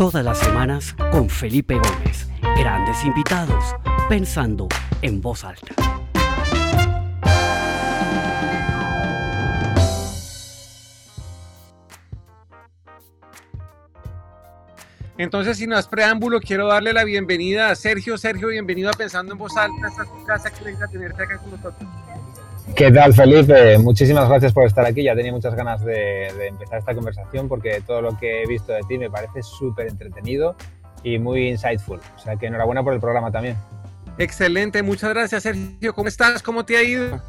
Todas las semanas con Felipe Gómez. Grandes invitados, pensando en voz alta. Entonces, sin más preámbulo, quiero darle la bienvenida a Sergio. Sergio, bienvenido a Pensando en Voz Alta. Esta es tu casa, que tenerte acá con nosotros. ¿Qué tal, Felipe? Muchísimas gracias por estar aquí. Ya tenía muchas ganas de, empezar esta conversación porque todo lo que he visto de ti me parece súper entretenido y muy insightful. O sea que enhorabuena por el programa también. Excelente, muchas gracias, Sergio. ¿Cómo estás? ¿Cómo te ha ido?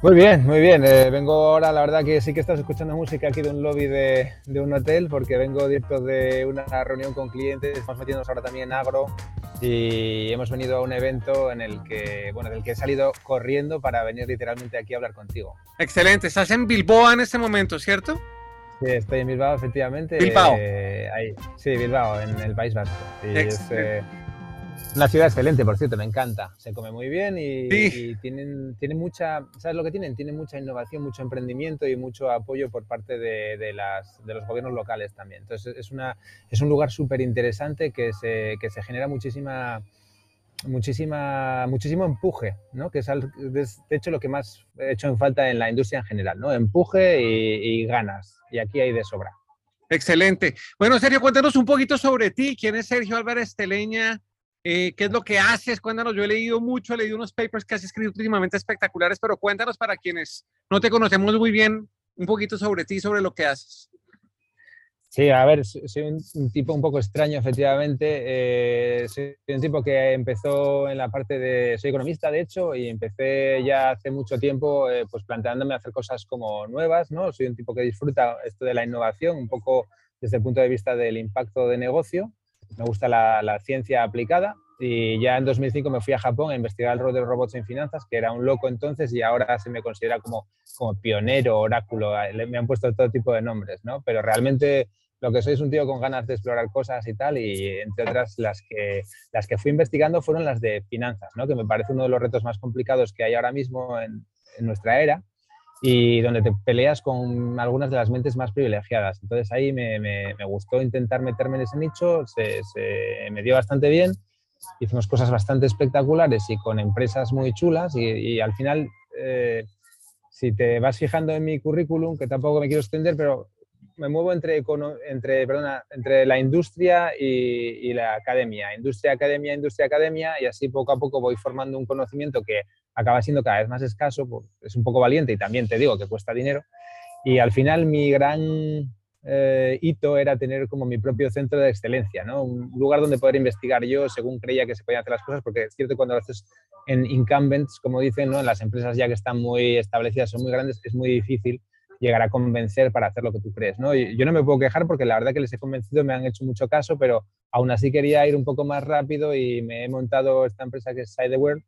Muy bien, muy bien. Eh, vengo ahora, la verdad que sí que estás escuchando música aquí de un lobby de, un hotel porque vengo directo de una reunión con clientes. Estamos metiéndonos ahora también en agro y hemos venido a un evento en el que, bueno, del que he salido corriendo para venir literalmente aquí a hablar contigo. Excelente. Estás en Bilbao en este momento, ¿cierto? Sí, estoy en Bilbao, efectivamente. Bilbao. Eh, ahí. Sí, Bilbao, en el País Vasco. Una ciudad excelente, por cierto, me encanta. Se come muy bien y, tienen, tienen mucha, ¿sabes lo que tienen? Tienen mucha innovación, mucho emprendimiento y mucho apoyo por parte de, las, de los gobiernos locales también. Entonces es, una, es un lugar súper interesante que se, que se genera muchísima, muchísima, muchísimo empuje, ¿no? que es, de hecho lo que más he hecho en falta en la industria en general, ¿no? empuje y, y ganas. Y aquí hay de sobra. Excelente. Bueno, Sergio, cuéntanos un poquito sobre ti. ¿Quién es Sergio Álvarez Teleña? Eh, ¿Qué es lo que haces? Cuéntanos, yo he leído mucho, he leído unos papers que has escrito últimamente espectaculares, pero cuéntanos para quienes no te conocemos muy bien, un poquito sobre ti, sobre lo que haces. Sí, a ver, soy un, tipo un poco extraño, efectivamente. Eh, soy un tipo que empezó en la parte de... Soy economista, de hecho, y empecé ya hace mucho tiempo eh, pues planteándome hacer cosas como nuevas, ¿no? Soy un tipo que disfruta esto de la innovación, un poco desde el punto de vista del impacto de negocio me gusta la, ciencia aplicada y ya en 2005 me fui a Japón a investigar el rol de los robots en finanzas, que era un loco entonces y ahora se me considera como, como pionero, oráculo, me han puesto todo tipo de nombres, ¿no? Pero realmente lo que soy es un tío con ganas de explorar cosas y tal, y entre otras las que, las que fui investigando fueron las de finanzas, ¿no? que me parece uno de los retos más complicados que hay ahora mismo en, en nuestra era y donde te peleas con algunas de las mentes más privilegiadas. Entonces ahí me, me, gustó intentar meterme en ese nicho, se, se, me dio bastante bien, hicimos cosas bastante espectaculares y con empresas muy chulas y, al final, eh, si te vas fijando en mi currículum, que tampoco me quiero extender, pero me muevo entre, entre, perdona, entre la industria y, la academia, industria, academia, industria, academia, y así poco a poco voy formando un conocimiento que acaba siendo cada vez más escaso, pues es un poco valiente y también te digo que cuesta dinero. Y al final mi gran eh, hito era tener como mi propio centro de excelencia, ¿no? un lugar donde poder investigar yo según creía que se podían hacer las cosas, porque es cierto cuando lo haces en incumbents, como dicen, ¿no? en las empresas ya que están muy establecidas, son muy grandes, es muy difícil llegar a convencer para hacer lo que tú crees. ¿no? Y yo no me puedo quejar porque la verdad que les he convencido, me han hecho mucho caso, pero aún así quería ir un poco más rápido y me he montado esta empresa que es Side the World,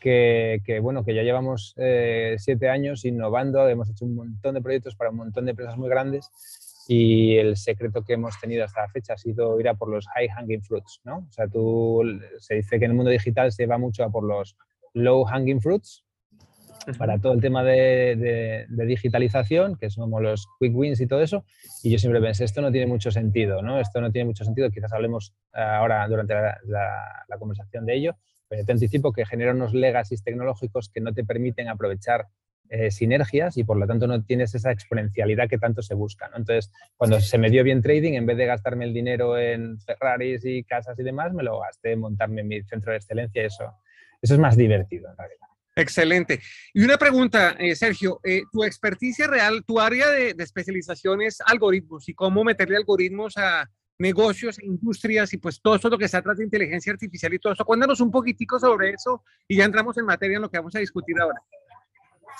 que, bueno, que ya llevamos eh, siete años innovando, hemos hecho un montón de proyectos para un montón de empresas muy grandes y el secreto que hemos tenido hasta la fecha ha sido ir a por los high hanging fruits, ¿no? O sea, tú, se dice que en el mundo digital se va mucho a por los low hanging fruits para todo el tema de, digitalización, que son como los quick wins y todo eso, y yo siempre pensé, esto no tiene mucho sentido, ¿no? Esto no tiene mucho sentido, quizás hablemos ahora durante la conversación de ello, te anticipo que genera unos legacies tecnológicos que no te permiten aprovechar eh, sinergias y por lo tanto no tienes esa exponencialidad que tanto se busca. Entonces, cuando se me dio bien trading, en vez de gastarme el dinero en Ferraris y casas y demás, me lo gasté en montarme en mi centro de excelencia y eso, eso es más divertido en realidad. Excelente. Y una pregunta, eh, Sergio, eh, tu experticia real, tu área de, especialización es algoritmos y cómo meterle algoritmos a, negocios, industrias y pues todo eso lo que se trata de inteligencia artificial y todo eso. Cuéntanos un poquitico sobre eso y ya entramos en materia en lo que vamos a discutir ahora.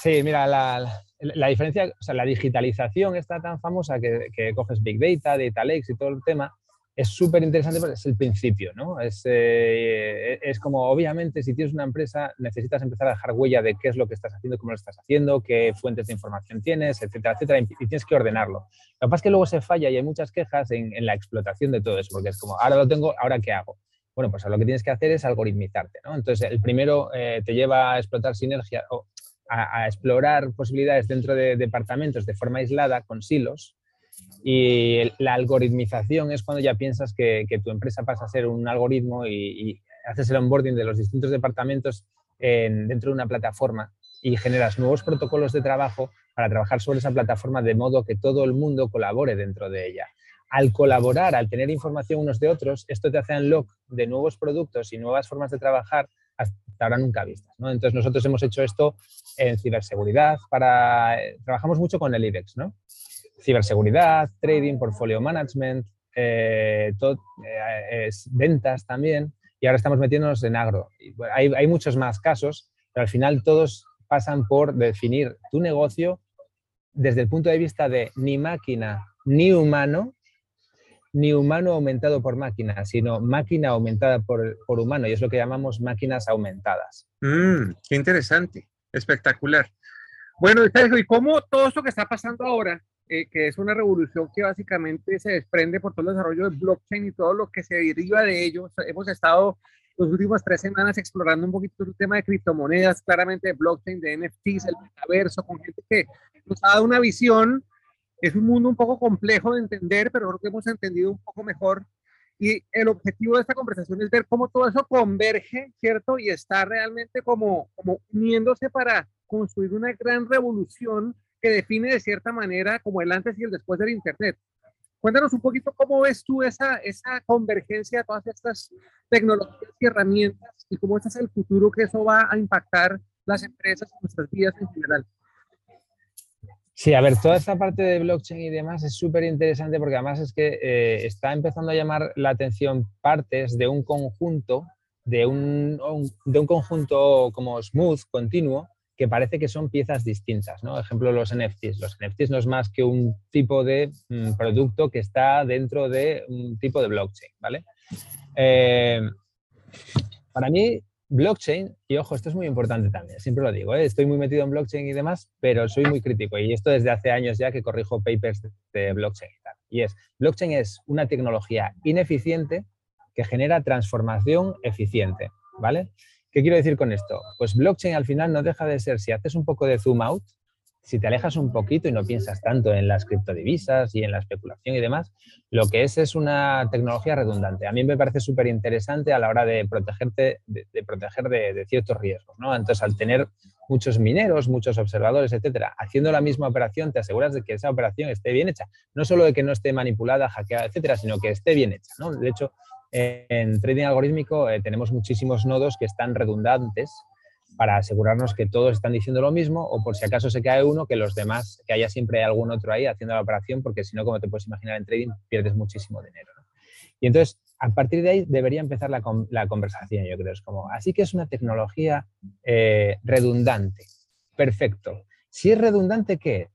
Sí, mira, la, la, diferencia, o sea, la digitalización está tan famosa que, que coges Big Data, Data Lakes y todo el tema, es súper interesante porque es el principio, ¿no? Es, eh, es, como, obviamente, si tienes una empresa, necesitas empezar a dejar huella de qué es lo que estás haciendo, cómo lo estás haciendo, qué fuentes de información tienes, etcétera, etcétera, y tienes que ordenarlo. Lo que pasa es que luego se falla y hay muchas quejas en, la explotación de todo eso, porque es como, ahora lo tengo, ¿ahora qué hago? Bueno, pues lo que tienes que hacer es algoritmizarte, ¿no? Entonces, el primero eh, te lleva a explotar sinergia o a explorar posibilidades dentro de departamentos de forma aislada, con silos, Y la algoritmización es cuando ya piensas que, tu empresa pasa a ser un algoritmo y, haces el onboarding de los distintos departamentos dentro de una plataforma y generas nuevos protocolos de trabajo para trabajar sobre esa plataforma de modo que todo el mundo colabore dentro de ella. Al colaborar, al tener información unos de otros, esto te hace unlock de nuevos productos y nuevas formas de trabajar hasta ahora nunca vistas. ¿no? Entonces nosotros hemos hecho esto en ciberseguridad, para, eh, trabajamos mucho con el IBEX, ¿no? Ciberseguridad, trading, portfolio management, eh, eh, ventas también, y ahora estamos metiéndonos en agro. Hay, muchos más casos, pero al final todos pasan por definir tu negocio desde el punto de vista de ni máquina ni humano, ni humano aumentado por máquina, sino máquina aumentada por, humano, y es lo que llamamos máquinas aumentadas. Mm, qué interesante, espectacular. Bueno, ¿y cómo todo esto que está pasando ahora, eh, que es una revolución que básicamente se desprende por todo el desarrollo de blockchain y todo lo que se deriva de ello? Hemos estado las últimas tres semanas explorando un poquito el tema de criptomonedas, claramente de blockchain, de NFTs, el metaverso, con gente que nos ha dado una visión. Es un mundo un poco complejo de entender, pero creo que hemos entendido un poco mejor. Y el objetivo de esta conversación es ver cómo todo eso converge, ¿cierto? Y está realmente como, como uniéndose para construir una gran revolución que define de cierta manera como el antes y el después del Internet. Cuéntanos un poquito cómo ves tú esa, esa convergencia de todas estas tecnologías y herramientas y cómo es el futuro que eso va a impactar las empresas y nuestras vidas en general. Sí, a ver, toda esta parte de blockchain y demás es súper interesante porque además es que eh, está empezando a llamar la atención partes de un conjunto, de un, de un conjunto como smooth, continuo, que parece que son piezas distintas, ¿no? Ejemplo, los NFTs. Los NFTs no es más que un tipo de mm, producto que está dentro de un tipo de blockchain, ¿vale? Eh, para mí, blockchain, y ojo, esto es muy importante también, siempre lo digo, ¿eh? estoy muy metido en blockchain y demás, pero soy muy crítico, y esto desde hace años ya que corrijo papers de blockchain y tal. Y es, blockchain es una tecnología ineficiente que genera transformación eficiente, ¿vale? ¿Qué quiero decir con esto? Pues blockchain al final no deja de ser, si haces un poco de zoom out, si te alejas un poquito y no piensas tanto en las criptodivisas y en la especulación y demás, lo que es es una tecnología redundante. A mí me parece súper interesante a la hora de protegerte, de, proteger de, ciertos riesgos. ¿no? Entonces, al tener muchos mineros, muchos observadores, etcétera, haciendo la misma operación, te aseguras de que esa operación esté bien hecha. No solo de que no esté manipulada, hackeada, etcétera, sino que esté bien hecha. ¿no? De hecho, en trading algorítmico eh, tenemos muchísimos nodos que están redundantes para asegurarnos que todos están diciendo lo mismo o por si acaso se cae uno, que los demás, que haya siempre algún otro ahí haciendo la operación, porque si no, como te puedes imaginar en trading, pierdes muchísimo dinero. Y entonces, a partir de ahí debería empezar la, conversación, yo creo. Es como, así que es una tecnología eh, redundante. Perfecto. Si es redundante, ¿qué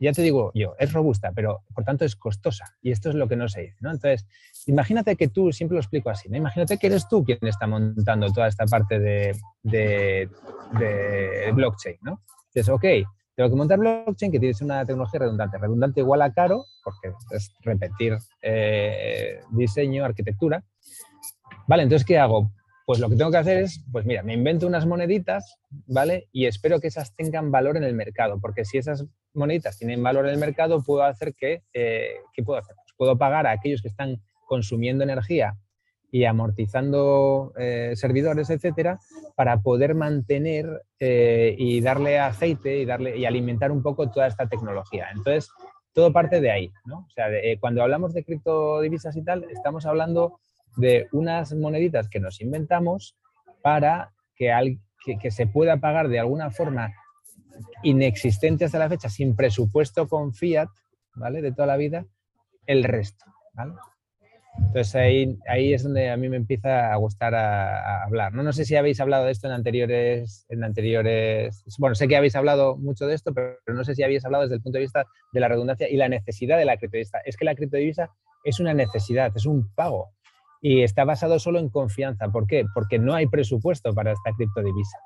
ya te digo yo, es robusta, pero por tanto es costosa. Y esto es lo que no se dice, ¿no? Entonces, imagínate que tú, siempre lo explico así, ¿no? Imagínate que eres tú quien está montando toda esta parte de, de, blockchain, ¿no? Dices, ok, tengo que montar blockchain que tiene una tecnología redundante. Redundante igual a caro, porque es repetir eh, diseño, arquitectura. Vale, entonces, ¿qué hago? Pues lo que tengo que hacer es, pues mira, me invento unas moneditas, ¿vale? Y espero que esas tengan valor en el mercado, porque si esas moneditas tienen valor en el mercado, puedo hacer que, eh, ¿qué puedo hacer? Pues puedo pagar a aquellos que están consumiendo energía y amortizando eh, servidores, etcétera, para poder mantener eh, y darle aceite y, darle, y alimentar un poco toda esta tecnología. Entonces, todo parte de ahí, ¿no? O sea, cuando hablamos de criptodivisas y tal, estamos hablando de unas moneditas que nos inventamos para que, que, se pueda pagar de alguna forma inexistente hasta la fecha, sin presupuesto con fiat, ¿vale? De toda la vida, el resto, ¿vale? Entonces ahí, ahí es donde a mí me empieza a gustar a, hablar. ¿no? no sé si habéis hablado de esto en anteriores, en anteriores, bueno, sé que habéis hablado mucho de esto, pero no sé si habéis hablado desde el punto de vista de la redundancia y la necesidad de la criptodivisa. Es que la criptodivisa es una necesidad, es un pago y está basado solo en confianza. ¿Por qué? Porque no hay presupuesto para esta criptodivisa.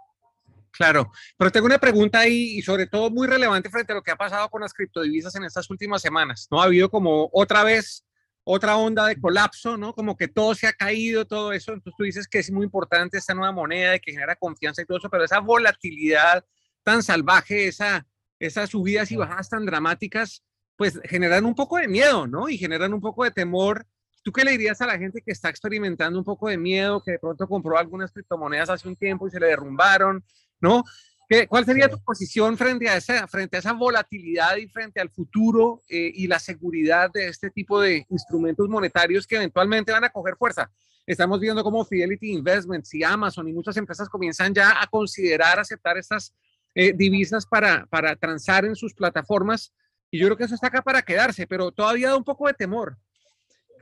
Claro, pero tengo una pregunta ahí y sobre todo muy relevante frente a lo que ha pasado con las criptodivisas en estas últimas semanas. ¿No ha habido como otra vez otra onda de colapso, ¿no? Como que todo se ha caído, todo eso. Entonces tú dices que es muy importante esta nueva moneda y que genera confianza y todo eso, pero esa volatilidad tan salvaje, esa, esas subidas y bajadas tan dramáticas, pues generan un poco de miedo, ¿no? Y generan un poco de temor. ¿Tú qué le dirías a la gente que está experimentando un poco de miedo, que de pronto compró algunas criptomonedas hace un tiempo y se le derrumbaron, ¿no? ¿Qué, ¿Cuál sería tu posición frente a, esa, frente a esa volatilidad y frente al futuro eh, y la seguridad de este tipo de instrumentos monetarios que eventualmente van a coger fuerza? Estamos viendo cómo Fidelity Investments y Amazon y muchas empresas comienzan ya a considerar aceptar estas eh, divisas para, para transar en sus plataformas. Y yo creo que eso está acá para quedarse, pero todavía da un poco de temor.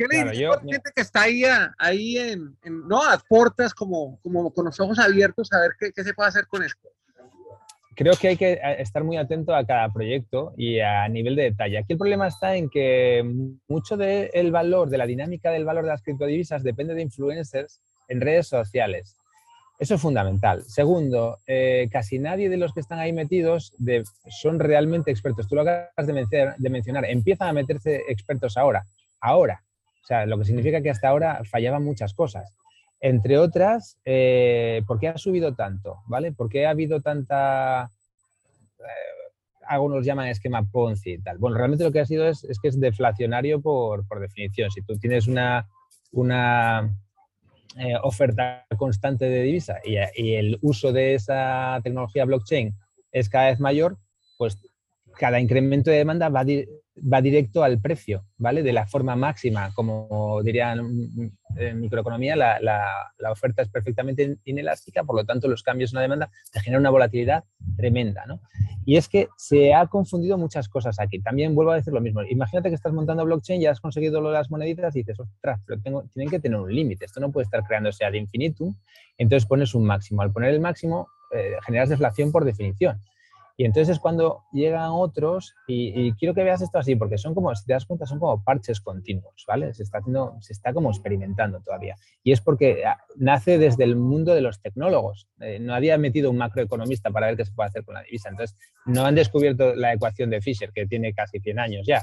¿Qué le dices a la gente que está ahí, ahí en, no, a puertas, como, como con los ojos abiertos, a ver qué, qué se puede hacer con esto? creo que hay que estar muy atento a cada proyecto y a nivel de detalle. Aquí el problema está en que mucho del valor, de la dinámica del valor de las criptodivisas depende de influencers en redes sociales. Eso es fundamental. Segundo, eh, casi nadie de los que están ahí metidos son realmente expertos. Tú lo acabas de mencionar, de mencionar, empiezan a meterse expertos ahora, ahora. O sea, lo que significa que hasta ahora fallaban muchas cosas. Entre otras, eh, ¿por qué ha subido tanto? ¿Vale? ¿Por qué ha habido tanta... Eh, algunos llaman esquema Ponzi y tal. Bueno, realmente lo que ha sido es, que es deflacionario por, definición. Si tú tienes una, una eh, oferta constante de divisa y, el uso de esa tecnología blockchain es cada vez mayor, pues cada incremento de demanda va, va directo al precio, ¿vale? De la forma máxima, como dirían en microeconomía, la, oferta es perfectamente inelástica, por lo tanto los cambios en la demanda te generan una volatilidad tremenda, ¿no? Y es que se ha confundido muchas cosas aquí. También vuelvo a decir lo mismo. Imagínate que estás montando blockchain, ya has conseguido las moneditas y dices, ostras, tienen que tener un límite. Esto no puede estar creándose ad infinitum. Entonces pones un máximo. Al poner el máximo, eh, generas deflación por definición. Y entonces es cuando llegan otros, y, quiero que veas esto así, porque son como, si te das cuenta, son como parches continuos, ¿vale? Se está, haciendo, se está como experimentando todavía. Y es porque ah, nace desde el mundo de los tecnólogos. Eh, no había metido un macroeconomista para ver qué se puede hacer con la divisa. Entonces, no han descubierto la ecuación de Fisher, que tiene casi 100 años ya.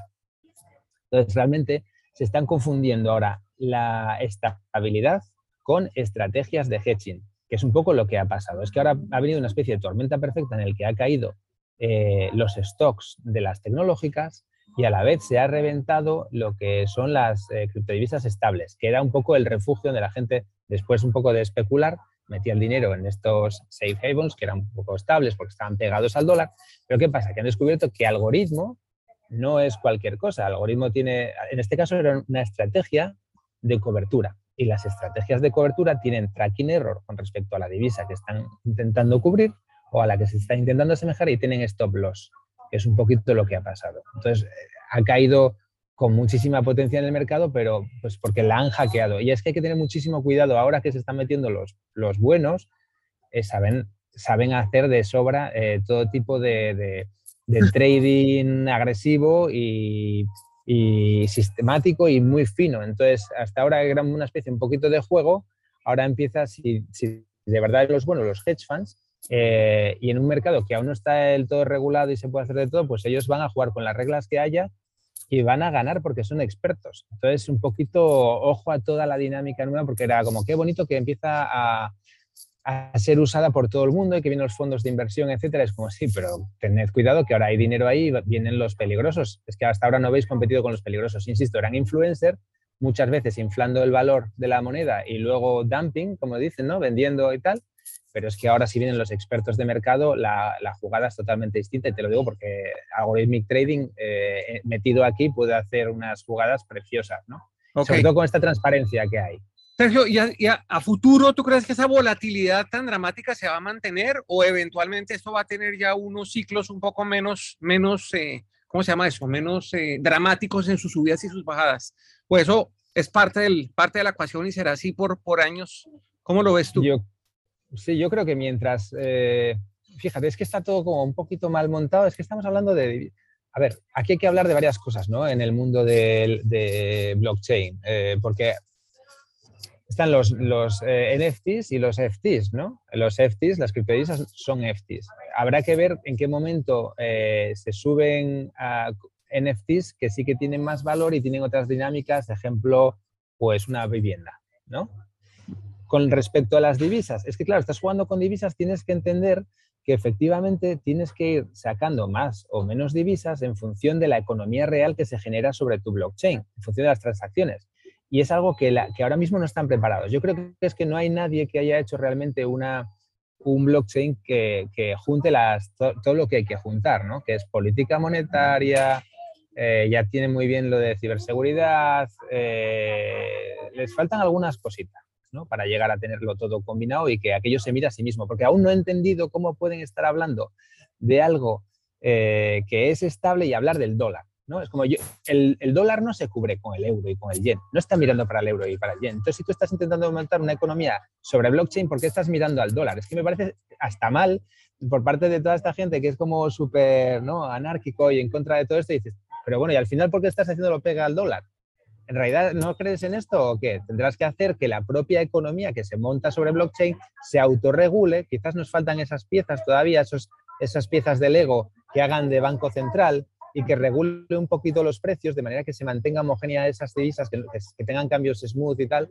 Entonces, realmente se están confundiendo ahora la estabilidad con estrategias de hedging que es un poco lo que ha pasado. Es que ahora ha venido una especie de tormenta perfecta en el que ha caído eh, los stocks de las tecnológicas y a la vez se ha reventado lo que son las eh, criptodivisas estables, que era un poco el refugio de la gente después un poco de especular, metía el dinero en estos safe havens que eran un poco estables porque estaban pegados al dólar. Pero ¿qué pasa? Que han descubierto que algoritmo no es cualquier cosa. El algoritmo tiene, en este caso era una estrategia de cobertura y las estrategias de cobertura tienen tracking error con respecto a la divisa que están intentando cubrir o a la que se está intentando asemejar y tienen stop loss, que es un poquito lo que ha pasado. Entonces, eh, ha caído con muchísima potencia en el mercado, pero pues porque la han hackeado. Y es que hay que tener muchísimo cuidado ahora que se están metiendo los, los buenos, eh, saben, saben hacer de sobra eh, todo tipo de, de trading agresivo y y sistemático y muy fino. Entonces, hasta ahora era una especie un poquito de juego, ahora empieza, si, de verdad los buenos, los hedge funds, eh, y en un mercado que aún no está del todo regulado y se puede hacer de todo, pues ellos van a jugar con las reglas que haya y van a ganar porque son expertos. Entonces, un poquito ojo a toda la dinámica nueva, porque era como qué bonito que empieza a, a ser usada por todo el mundo y que vienen los fondos de inversión, etcétera, es como sí, pero tened cuidado que ahora hay dinero ahí, vienen los peligrosos. Es que hasta ahora no habéis competido con los peligrosos. Insisto, eran influencers, muchas veces inflando el valor de la moneda y luego dumping, como dicen, ¿no? Vendiendo y tal. Pero es que ahora si vienen los expertos de mercado, la, jugada es totalmente distinta y te lo digo porque Algorithmic Trading eh, metido aquí puede hacer unas jugadas preciosas, ¿no? Sobre todo con esta transparencia que hay. Sergio, ¿y a, futuro tú crees que esa volatilidad tan dramática se va a mantener o eventualmente esto va a tener ya unos ciclos un poco menos, menos eh, ¿cómo se llama eso? Menos eh, dramáticos en sus subidas y sus bajadas? Pues eso es parte, del, parte de la ecuación y será así por, por años. ¿Cómo lo ves tú? Yo, sí, yo creo que mientras, eh, fíjate, es que está todo como un poquito mal montado, es que estamos hablando de... A ver, aquí hay que hablar de varias cosas, ¿no? En el mundo de, de blockchain, porque están los, los eh, NFTs y los FTs, ¿no? Los FTs, las criptodivisas son FTs. Habrá que ver en qué momento eh, se suben a NFTs que sí que tienen más valor y tienen otras dinámicas, ejemplo, pues una vivienda, ¿no? Con respecto a las divisas, es que claro, estás jugando con divisas, tienes que entender que efectivamente tienes que ir sacando más o menos divisas en función de la economía real que se genera sobre tu blockchain, en función de las transacciones. Y es algo que, ahora mismo no están preparados. Yo creo que es que no hay nadie que haya hecho realmente una, un blockchain que, junte las, todo, lo que hay que juntar, ¿no? que es política monetaria, eh, ya tiene muy bien lo de ciberseguridad, eh, les faltan algunas cositas ¿no? para llegar a tenerlo todo combinado y que aquello se mire a sí mismo, porque aún no he entendido cómo pueden estar hablando de algo eh, que es estable y hablar del dólar. ¿No? Es como yo, el, dólar no se cubre con el euro y con el yen, no está mirando para el euro y para el yen. Entonces, si tú estás intentando aumentar una economía sobre blockchain, ¿por qué estás mirando al dólar? Es que me parece hasta mal por parte de toda esta gente que es como súper ¿no? anárquico y en contra de todo esto, y dices, pero bueno, ¿y al final por qué estás haciendo lo pega al dólar? ¿En realidad no crees en esto o qué? Tendrás que hacer que la propia economía que se monta sobre blockchain se autorregule. Quizás nos faltan esas piezas todavía, esos, esas piezas del ego que hagan de banco central, y que regule un poquito los precios de manera que se mantenga homogénea esas divisas, que, que, tengan cambios smooth y tal,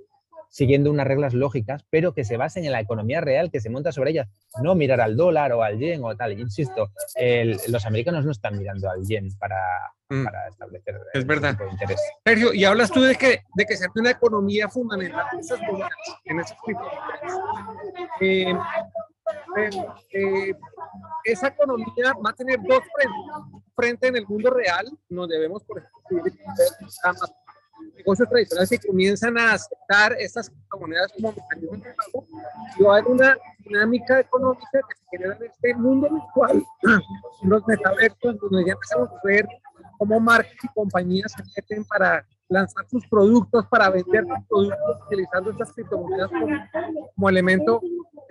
siguiendo unas reglas lógicas, pero que se basen en la economía real que se monta sobre ellas, no mirar al dólar o al yen o tal. Insisto, los americanos no están mirando al yen para, mm. para establecer es verdad. Tipo de interés. Sergio, y hablas tú de que, de que una economía fundamental en esas en esas eh, eh, esa economía va a tener dos frentes. Frente en el mundo real, nos debemos, por ejemplo, negocios tradicionales que comienzan a aceptar estas monedas como mecanismos de pago y va a haber una dinámica económica que se genera en este mundo virtual, los metaversos, donde ya empezamos a ver cómo marcas y compañías se meten para lanzar sus productos, para vender sus productos utilizando estas criptomonedas como, elemento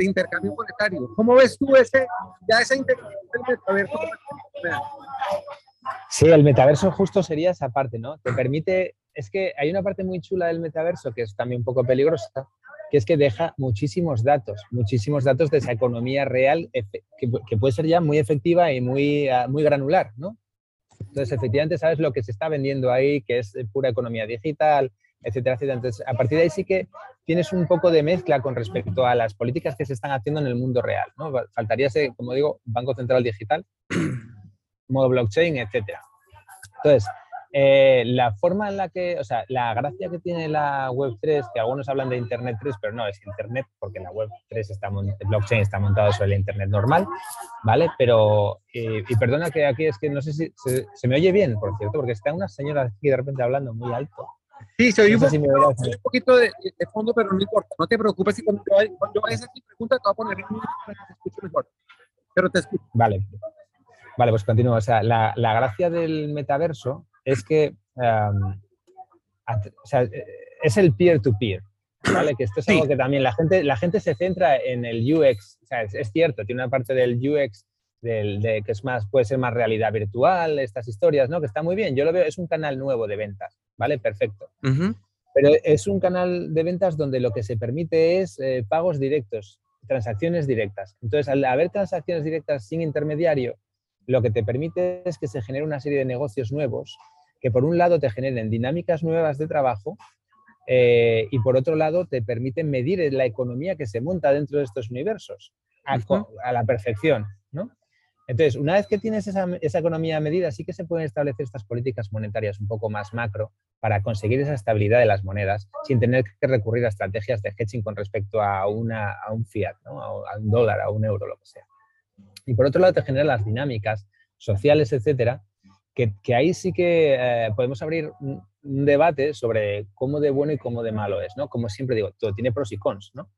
intercambio monetario. ¿Cómo ves tú ese, ya esa integración del metaverso? Sí, el metaverso justo sería esa parte, ¿no? Te permite, es que hay una parte muy chula del metaverso que es también un poco peligrosa, que es que deja muchísimos datos, muchísimos datos de esa economía real que, puede ser ya muy efectiva y muy, ah, muy granular, ¿no? Entonces, efectivamente, sabes lo que se está vendiendo ahí, que es pura economía digital, etcétera, etcétera. Entonces, a partir de ahí sí que tienes un poco de mezcla con respecto a las políticas que se están haciendo en el mundo real, ¿no? Faltaría, ese, como digo, Banco Central Digital, modo blockchain, etcétera. Entonces, eh, la forma en la que, o sea, la gracia que tiene la Web3, que algunos hablan de Internet 3, pero no, es Internet porque la Web3 está, blockchain está montado sobre el Internet normal, ¿vale? Pero, y perdona que aquí es que no sé si se, me oye bien, por cierto, porque está una señora aquí de repente hablando muy alto. Sí, se oye un, poquito de, fondo, pero no importa. No te preocupes si cuando yo, cuando a esa pregunta te voy a poner en para que te escuche mejor. Pero te escucho. Vale. Vale, pues continúo. O sea, la, la gracia del metaverso es que es el peer-to-peer. ¿vale? Que esto es algo que también la gente, la gente se centra en el UX. O sea, es, cierto, tiene una parte del UX del, de, que es más, puede ser más realidad virtual, estas historias, ¿no? Que está muy bien. Yo lo veo, es un canal nuevo de ventas, ¿vale? Perfecto. Pero es un canal de ventas donde lo que se permite es eh, pagos directos, transacciones directas. Entonces, al haber transacciones directas sin intermediario, lo que te permite es que se genere una serie de negocios nuevos que por un lado te generen dinámicas nuevas de trabajo eh, y por otro lado te permiten medir la economía que se monta dentro de estos universos a, la perfección. ¿no? Entonces, una vez que tienes esa, esa, economía medida, sí que se pueden establecer estas políticas monetarias un poco más macro para conseguir esa estabilidad de las monedas sin tener que recurrir a estrategias de hedging con respecto a, un fiat, a un dólar, a un euro, lo que sea. Y por otro lado, te generan las dinámicas sociales, etcétera, que, ahí sí que eh, podemos abrir un, debate sobre cómo de bueno y cómo de malo es, ¿no? Como siempre digo, todo tiene pros y cons, ¿no?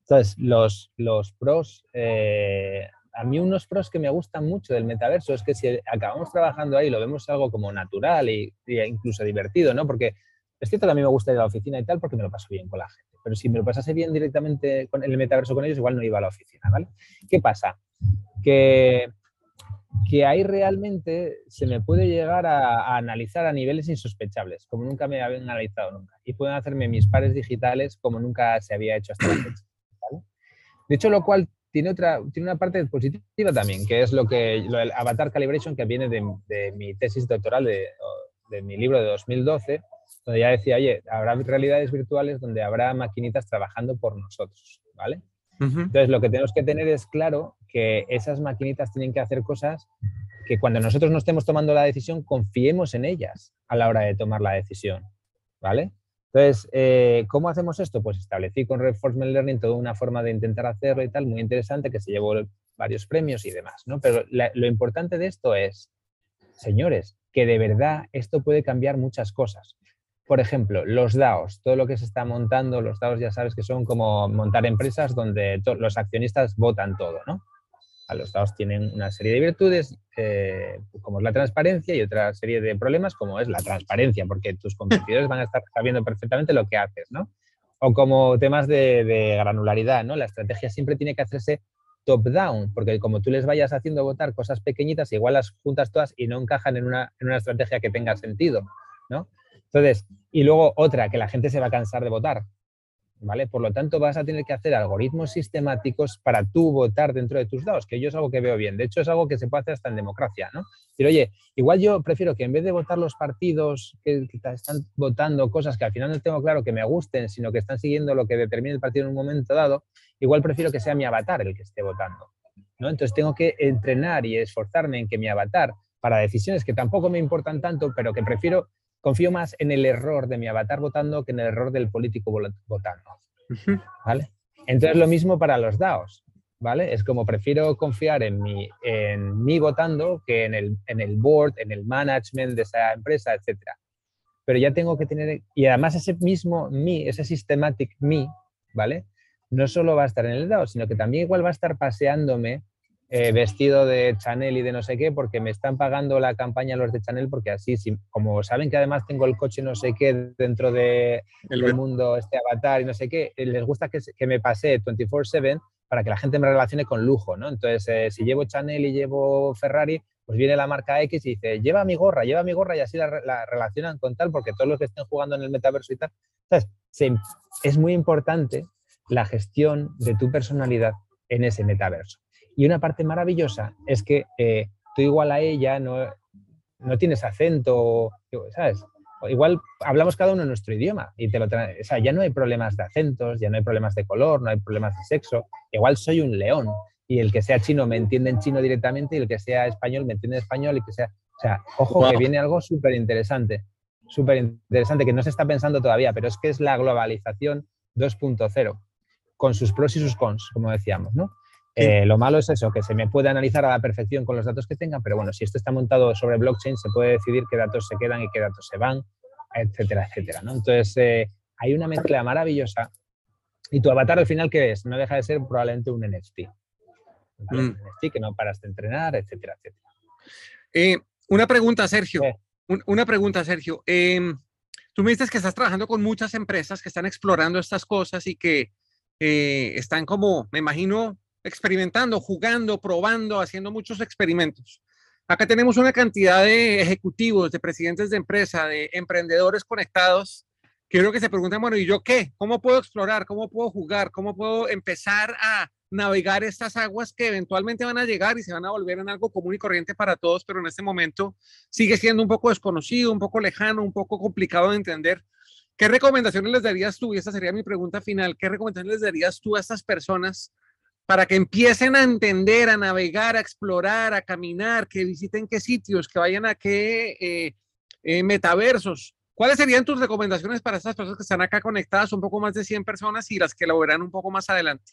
Entonces, los, los pros, eh, a mí unos pros que me gustan mucho del metaverso es que si acabamos trabajando ahí, lo vemos algo como natural e incluso divertido, ¿no? Porque es cierto que a mí me gusta ir a la oficina y tal porque me lo paso bien con la gente, pero si me lo pasase bien directamente con el metaverso con ellos, igual no iba a la oficina, ¿vale? ¿Qué pasa? Que que ahí realmente se me puede llegar a, analizar a niveles insospechables, como nunca me habían analizado nunca. Y pueden hacerme mis pares digitales como nunca se había hecho hasta la fecha. De hecho, lo cual tiene, otra, tiene una parte positiva también, que es lo que lo del Avatar Calibration, que viene de, mi tesis doctoral, de, de, mi libro de 2012, donde ya decía, oye, habrá realidades virtuales donde habrá maquinitas trabajando por nosotros, ¿vale? Entonces, lo que tenemos que tener es claro que esas maquinitas tienen que hacer cosas que cuando nosotros no estemos tomando la decisión, confiemos en ellas a la hora de tomar la decisión, ¿vale? Entonces, eh, ¿cómo hacemos esto? Pues establecí con Reinforcement Learning toda una forma de intentar hacerlo y tal, muy interesante, que se llevó varios premios y demás, ¿no? Pero lo importante de esto es, señores, que de verdad esto puede cambiar muchas cosas. Por ejemplo, los DAOs, todo lo que se está montando, los DAOs ya sabes que son como montar empresas donde los accionistas votan todo, ¿no? Los DAOs tienen una serie de virtudes, eh, como es la transparencia, y otra serie de problemas, como es la transparencia, porque tus competidores van a estar sabiendo perfectamente lo que haces, ¿no? O como temas de, de granularidad, ¿no? La estrategia siempre tiene que hacerse top-down, porque como tú les vayas haciendo votar cosas pequeñitas, igual las juntas todas y no encajan en una, en una estrategia que tenga sentido, ¿no? Entonces, y luego otra, que la gente se va a cansar de votar, ¿vale? Por lo tanto, vas a tener que hacer algoritmos sistemáticos para tú votar dentro de tus dados, que yo es algo que veo bien. De hecho, es algo que se puede hacer hasta en democracia, ¿no? Pero oye, igual yo prefiero que en vez de votar los partidos que, están votando cosas que al final no tengo claro que me gusten, sino que están siguiendo lo que determine el partido en un momento dado, igual prefiero que sea mi avatar el que esté votando, ¿no? Entonces tengo que entrenar y esforzarme en que mi avatar para decisiones que tampoco me importan tanto, pero que prefiero confío más en el error de mi avatar votando que en el error del político votando. ¿Vale? Entonces lo mismo para los DAOs, ¿vale? Es como prefiero confiar en mi, en mí votando que en el, en el board, en el management de esa empresa, etc. Pero ya tengo que tener, y además ese mismo mí, ese systematic me, ¿vale? No solo va a estar en el DAO, sino que también igual va a estar paseándome eh, vestido de Chanel y de no sé qué, porque me están pagando la campaña los de Chanel, porque así, como saben que además tengo el coche no sé qué dentro de, del mundo, este avatar y no sé qué, eh, les gusta que, que me pase 24/7 para que la gente me relacione con lujo, ¿no? Entonces, eh, si llevo Chanel y llevo Ferrari, pues viene la marca X y dice, lleva mi gorra, lleva mi gorra y así la, la relacionan con tal, porque todos los que estén jugando en el metaverso y tal. Entonces, es muy importante la gestión de tu personalidad en ese metaverso. Y una parte maravillosa es que eh, tú igual a ella no, no tienes acento, ¿sabes? igual hablamos cada uno en nuestro idioma y te lo o sea, ya no hay problemas de acentos, ya no hay problemas de color, no hay problemas de sexo. Igual soy un león y el que sea chino me entiende en chino directamente y el que sea español me entiende en español y que sea, o sea, ojo que viene algo súper interesante, súper interesante que no se está pensando todavía, pero es que es la globalización 2.0 con sus pros y sus cons, como decíamos, ¿no? Eh, lo malo es eso, que se me puede analizar a la perfección con los datos que tenga, pero bueno, si esto está montado sobre blockchain, se puede decidir qué datos se quedan y qué datos se van, etcétera, etcétera. ¿no? Entonces, eh, hay una mezcla maravillosa. Y tu avatar al final, ¿qué es? No deja de ser probablemente un NFT. Mm. Un NFT que no paras de entrenar, etcétera, etcétera. Eh, una pregunta, Sergio. una pregunta, Sergio. Em, tú me dices que estás trabajando con muchas empresas que están explorando estas cosas y que están como, me imagino, experimentando, jugando, probando, haciendo muchos experimentos. Acá tenemos una cantidad de ejecutivos, de presidentes de empresa, de emprendedores conectados que creo que se preguntan, bueno, ¿y yo qué? ¿Cómo puedo explorar? ¿Cómo puedo jugar? ¿Cómo puedo empezar a navegar estas aguas que eventualmente van a llegar y se van a volver en algo común y corriente para todos, pero en este momento sigue siendo un poco desconocido, un poco lejano, un poco complicado de entender? ¿Qué recomendaciones les darías tú? Y esa sería mi pregunta final. ¿Qué recomendaciones les darías tú a estas personas para que empiecen a entender, a navegar, a explorar, a caminar, que visiten qué sitios, que vayan a qué eh, eh, metaversos. ¿Cuáles serían tus recomendaciones para estas personas que están acá conectadas, un poco más de 100 personas y las que lo verán un poco más adelante?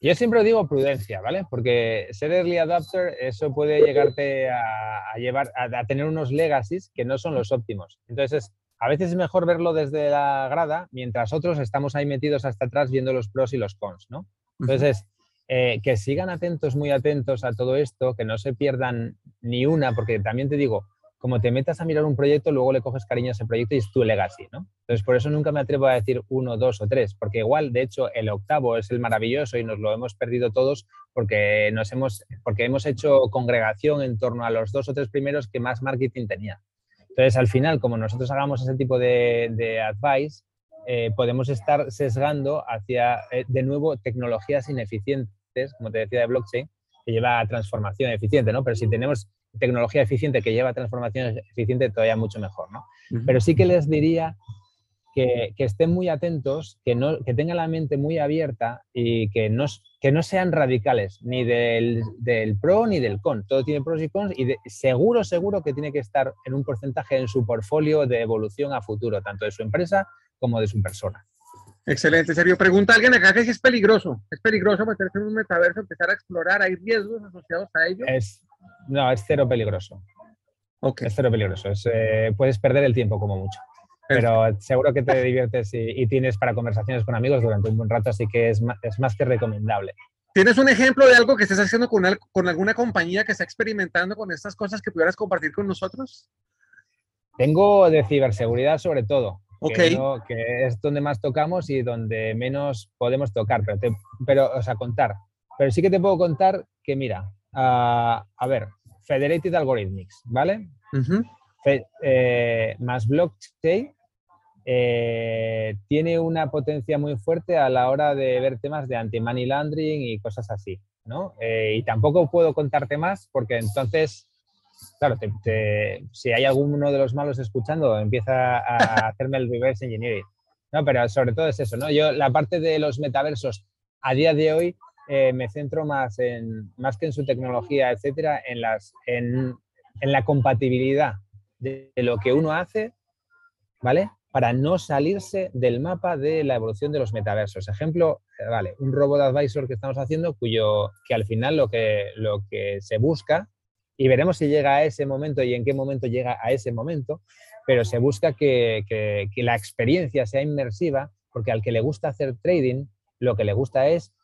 Yo siempre digo prudencia, ¿vale? Porque ser early adapter, eso puede llegarte a, llevar, a, tener unos legacies que no son los óptimos. Entonces, a veces es mejor verlo desde la grada, mientras otros estamos ahí metidos hasta atrás viendo los pros y los cons, ¿no? Entonces, eh, que sigan atentos, muy atentos a todo esto, que no se pierdan ni una, porque también te digo, como te metas a mirar un proyecto, luego le coges cariño a ese proyecto y es tu legacy, ¿no? Entonces, por eso nunca me atrevo a decir uno, dos o tres, porque igual, de hecho, el octavo es el maravilloso y nos lo hemos perdido todos porque, nos hemos, porque hemos hecho congregación en torno a los dos o tres primeros que más marketing tenía. Entonces, al final, como nosotros hagamos ese tipo de, de advice, eh, podemos estar sesgando hacia, eh, de nuevo, tecnologías ineficientes, como te decía, de blockchain, que lleva a transformación eficiente, ¿no? Pero si tenemos tecnología eficiente que lleva a transformación eficiente, todavía mucho mejor, ¿no? Pero sí que les diría que, estén muy atentos, que, no, que tengan la mente muy abierta y que no, que no sean radicales ni del, pro ni del con. Todo tiene pros y cons y seguro, seguro que tiene que estar en un porcentaje en su portfolio de evolución a futuro, tanto de su empresa como de su persona. Excelente, serio. Pregunta alguien acá que si es peligroso. ¿Es peligroso meterse en un metaverso, empezar a explorar? ¿Hay riesgos asociados a ello? Es, no, es cero peligroso. Okay. Es cero peligroso. Eh, puedes perder el tiempo como mucho pero seguro que te diviertes y, tienes para conversaciones con amigos durante un buen rato, así que es más, es más que recomendable. ¿Tienes un ejemplo de algo que estés haciendo con, con alguna compañía que está experimentando con estas cosas que pudieras compartir con nosotros? Tengo de ciberseguridad sobre todo, okay. que, es donde más tocamos y donde menos podemos tocar, pero, pero, o sea, contar. Pero sí que te puedo contar que, mira, a ver, Federated Algorithmics, ¿vale? Eh, más blockchain eh, tiene una potencia muy fuerte a la hora de ver temas de anti-money laundering y cosas así, ¿no? Eh, y tampoco puedo contarte más porque entonces, claro, si hay alguno de los malos escuchando, empieza a hacerme el reverse engineering, ¿no? Pero sobre todo es eso, ¿no? Yo la parte de los metaversos a día de hoy eh, me centro más en, más que en su tecnología, etcétera, en, las, en, en la compatibilidad de lo que uno hace, ¿vale? para no salirse del mapa de la evolución de los metaversos. Ejemplo, eh, vale, un robot advisor que estamos haciendo cuyo que al final lo que, lo que se busca, y veremos si llega a ese momento y en qué momento llega a ese momento, pero se busca que, que, la experiencia sea inmersiva, porque al que le gusta hacer trading, lo que le gusta es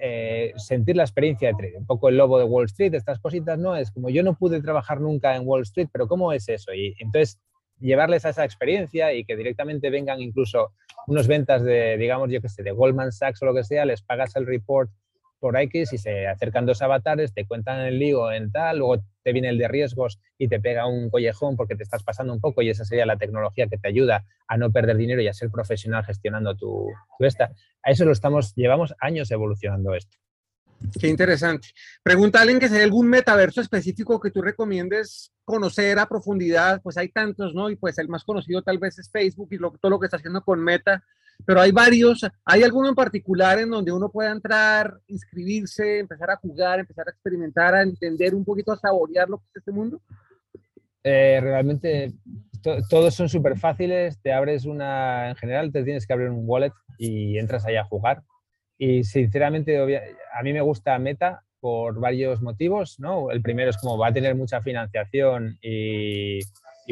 eh, sentir la experiencia de trading. Un poco el lobo de Wall Street, estas cositas, ¿no? Es como yo no pude trabajar nunca en Wall Street, pero ¿cómo es eso? Y entonces llevarles a esa experiencia y que directamente vengan incluso unos ventas de, digamos, yo que sé, de Goldman Sachs o lo que sea, les pagas el report por X y se acercan dos avatares, te cuentan el lío en tal, luego te viene el de riesgos y te pega un collejón porque te estás pasando un poco y esa sería la tecnología que te ayuda a no perder dinero y a ser profesional gestionando tu, tu esta. A eso lo estamos, llevamos años evolucionando esto. Qué interesante. Pregunta alguien que sea algún metaverso específico que tú recomiendes conocer a profundidad. Pues hay tantos, ¿no? Y pues el más conocido tal vez es Facebook y todo lo que está haciendo con Meta. Pero hay varios. ¿Hay alguno en particular en donde uno pueda entrar, inscribirse, empezar a jugar, empezar a experimentar, a entender un poquito, a saborear lo que es este mundo? Eh, realmente todos son súper fáciles. Te abres una, en general te tienes que abrir un wallet y entras ahí a jugar y sinceramente, a mí me gusta Meta por varios motivos, ¿no? El primero es como va a tener mucha financiación y,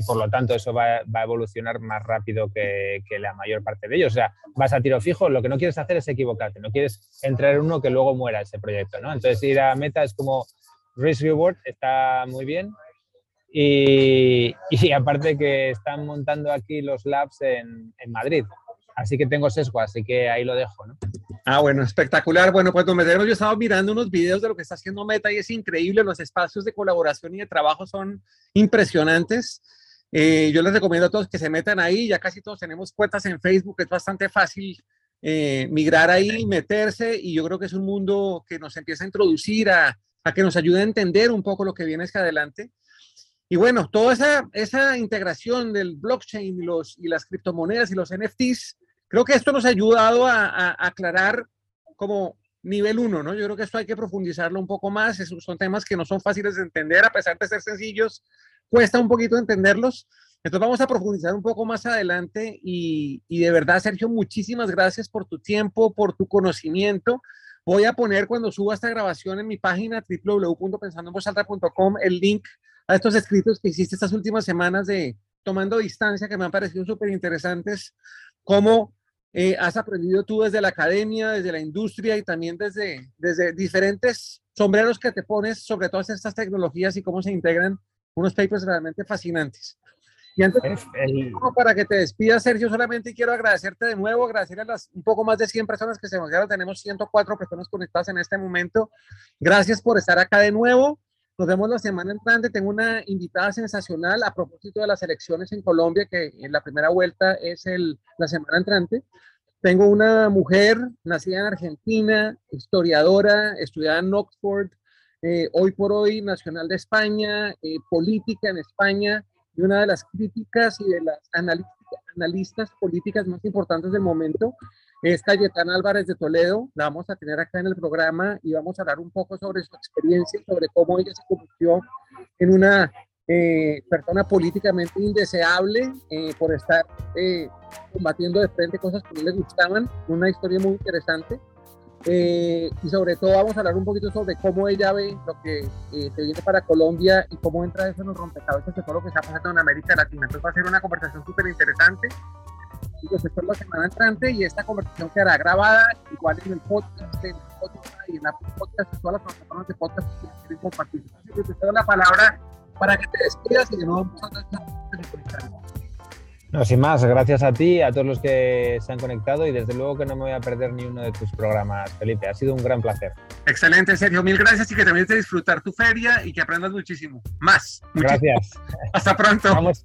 por lo tanto eso va, a evolucionar más rápido que, la mayor parte de ellos. O sea, vas a tiro fijo, lo que no quieres hacer es equivocarte, no quieres entrar en uno que luego muera ese proyecto, ¿no? Entonces ir a Meta es como risk reward, está muy bien. Y, y aparte que están montando aquí los labs en, en Madrid, así que tengo sesgo, así que ahí lo dejo, ¿no? Ah, bueno, espectacular. Bueno, pues don Medero, yo estaba mirando unos videos de lo que está haciendo Meta y es increíble. Los espacios de colaboración y de trabajo son impresionantes. Eh, yo les recomiendo a todos que se metan ahí. Ya casi todos tenemos cuentas en Facebook. Es bastante fácil eh, migrar ahí, meterse y yo creo que es un mundo que nos empieza a introducir, a, a que nos ayude a entender un poco lo que viene hacia adelante. Y bueno, toda esa, esa integración del blockchain y, los, y las criptomonedas y los NFTs Creo que esto nos ha ayudado a, aclarar como nivel uno, ¿no? Yo creo que esto hay que profundizarlo un poco más. Esos son temas que no son fáciles de entender, a pesar de ser sencillos, cuesta un poquito entenderlos. Entonces vamos a profundizar un poco más adelante y, y de verdad, Sergio, muchísimas gracias por tu tiempo, por tu conocimiento. Voy a poner cuando suba esta grabación en mi página www.pensandoenvozalta.com el link a estos escritos que hiciste estas últimas semanas de tomando distancia que me han parecido súper interesantes, cómo eh, has aprendido tú desde la academia, desde la industria y también desde, desde diferentes sombreros que te pones sobre todas estas tecnologías y cómo se integran unos papers realmente fascinantes. Y antes, para que te despidas, Sergio, solamente quiero agradecerte de nuevo, agradecer a las un poco más de 100 personas que se nos quedaron. Tenemos 104 personas conectadas en este momento. Gracias por estar acá de nuevo. Nos vemos la semana entrante. Tengo una invitada sensacional a propósito de las elecciones en Colombia, que en la primera vuelta es el, la semana entrante. Tengo una mujer nacida en Argentina, historiadora, estudiada en Oxford, eh, hoy por hoy nacional de España, eh, política en España, y una de las críticas y de las analistas políticas más importantes del momento. Es Cayetana Álvarez de Toledo, la vamos a tener acá en el programa y vamos a hablar un poco sobre su experiencia, sobre cómo ella se convirtió en una eh, persona políticamente indeseable eh, por estar eh, combatiendo de frente cosas que no le gustaban. Una historia muy interesante. y sobre todo vamos a hablar un poquito sobre cómo ella ve lo que se viene para Colombia y cómo entra eso en los rompecabezas de todo lo que está pasando en América Latina. Entonces va a ser una conversación súper interesante. Y pues esto es la semana entrante y esta conversación quedará grabada igual en el podcast, en Spotify y en la podcast, en todas las plataformas de podcast que quieren compartir. Entonces, te doy la palabra para que te despidas y de nuevo no, sin más, gracias a ti, a todos los que se han conectado y desde luego que no me voy a perder ni uno de tus programas, Felipe. Ha sido un gran placer. Excelente, Sergio. Mil gracias y que también te disfrutar tu feria y que aprendas muchísimo. Más. Gracias. Hasta pronto. Vamos.